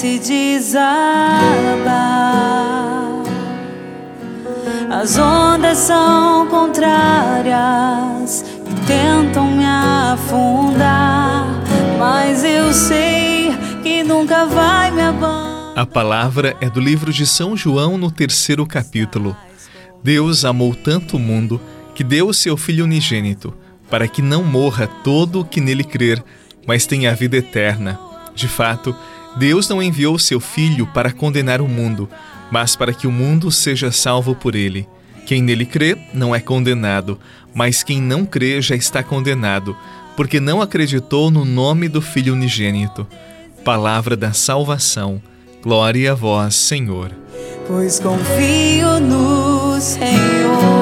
desabar. As ondas são contrárias e tentam me afundar, mas eu sei que nunca vai me abandonar. A palavra é do livro de São João, no terceiro capítulo. Deus amou tanto o mundo que deu o seu Filho unigênito, para que não morra todo o que nele crer, mas tenha a vida eterna. De fato, Deus não enviou seu Filho para condenar o mundo, mas para que o mundo seja salvo por ele. Quem nele crê não é condenado, mas quem não crê já está condenado, porque não acreditou no nome do Filho unigênito. Palavra da salvação. Glória a vós, Senhor. Pois confio no Senhor.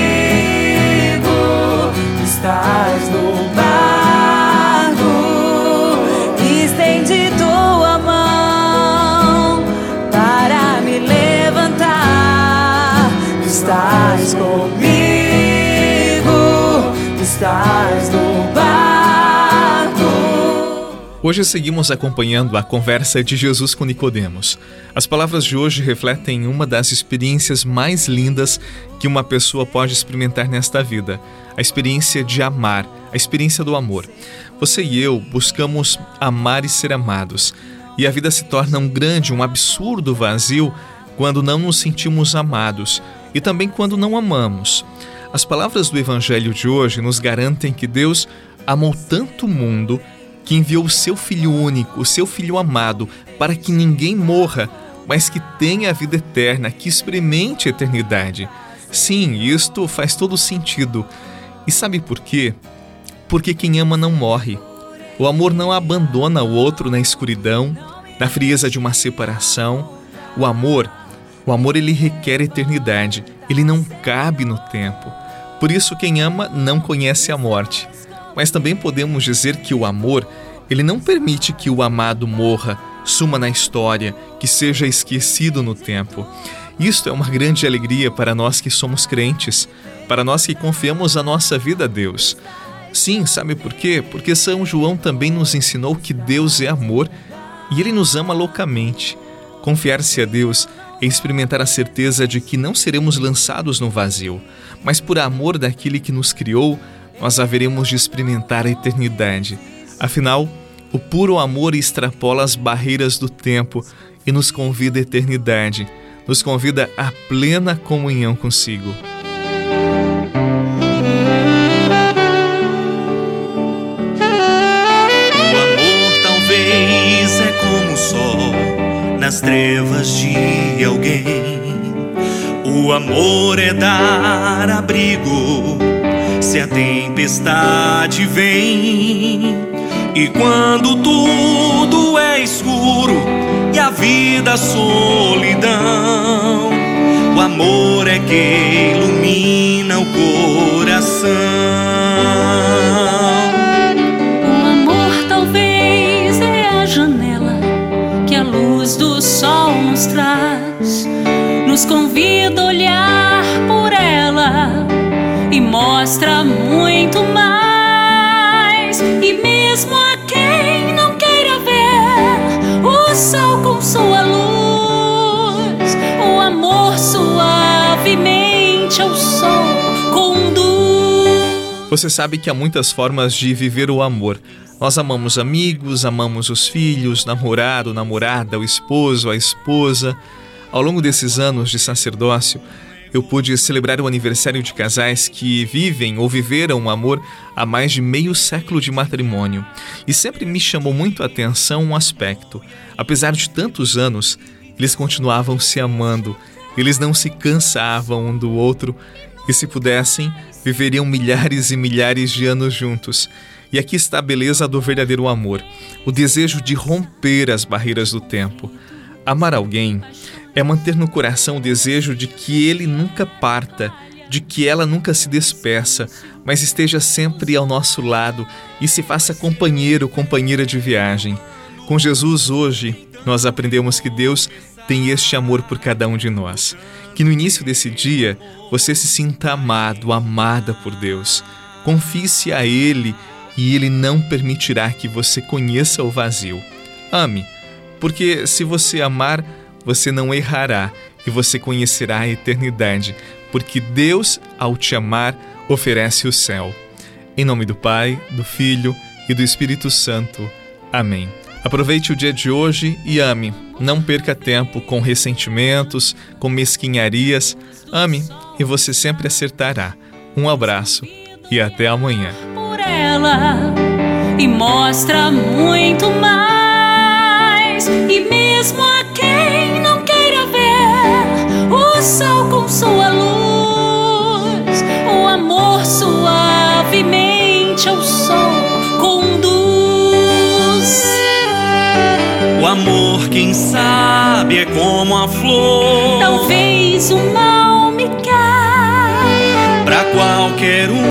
Hoje seguimos acompanhando a conversa de Jesus com Nicodemos. As palavras de hoje refletem uma das experiências mais lindas que uma pessoa pode experimentar nesta vida, a experiência de amar, a experiência do amor. Você e eu buscamos amar e ser amados, e a vida se torna um grande, um absurdo vazio quando não nos sentimos amados e também quando não amamos. As palavras do evangelho de hoje nos garantem que Deus amou tanto o mundo que enviou o seu Filho único, o seu Filho amado, para que ninguém morra, mas que tenha a vida eterna, que experimente a eternidade. Sim, isto faz todo sentido. E sabe por quê? Porque quem ama não morre. O amor não abandona o outro na escuridão, na frieza de uma separação. O amor, o amor ele requer eternidade, ele não cabe no tempo. Por isso quem ama não conhece a morte. Mas também podemos dizer que o amor, ele não permite que o amado morra, suma na história, que seja esquecido no tempo. Isto é uma grande alegria para nós que somos crentes, para nós que confiamos a nossa vida a Deus. Sim, sabe por quê? Porque São João também nos ensinou que Deus é amor e ele nos ama loucamente. Confiar-se a Deus é experimentar a certeza de que não seremos lançados no vazio, mas por amor daquele que nos criou, nós haveremos de experimentar a eternidade. Afinal, o puro amor extrapola as barreiras do tempo e nos convida à eternidade, nos convida à plena comunhão consigo. O amor talvez é como o sol nas trevas de alguém. O amor é dar abrigo se a tempestade vem e quando tudo é escuro e a vida solidão, o amor é que ilumina o coração. Muito mais. E mesmo a quem não queira ver o sol com sua luz, o amor suavemente ao sol conduz. Você sabe que há muitas formas de viver o amor. Nós amamos amigos, amamos os filhos, namorado, namorada, o esposo, a esposa. Ao longo desses anos de sacerdócio, eu pude celebrar o aniversário de casais que vivem ou viveram um amor há mais de meio século de matrimônio. E sempre me chamou muito a atenção um aspecto. Apesar de tantos anos, eles continuavam se amando, eles não se cansavam um do outro e, se pudessem, viveriam milhares e milhares de anos juntos. E aqui está a beleza do verdadeiro amor, o desejo de romper as barreiras do tempo. Amar alguém é manter no coração o desejo de que ele nunca parta, de que ela nunca se despeça, mas esteja sempre ao nosso lado e se faça companheiro, companheira de viagem. Com Jesus hoje, nós aprendemos que Deus tem este amor por cada um de nós. Que no início desse dia você se sinta amado, amada por Deus. Confie-se a Ele e Ele não permitirá que você conheça o vazio. Ame, porque se você amar, você não errará e você conhecerá a eternidade, porque Deus, ao te amar, oferece o céu. Em nome do Pai, do Filho e do Espírito Santo. Amém. Aproveite o dia de hoje e ame. Não perca tempo com ressentimentos, com mesquinharias. Ame e você sempre acertará. Um abraço e até amanhã. Por ela e mostra muito mais. E mesmo suavemente ao sol O amor, quem sabe, é como a flor. Talvez o mal me cai. Pra qualquer um.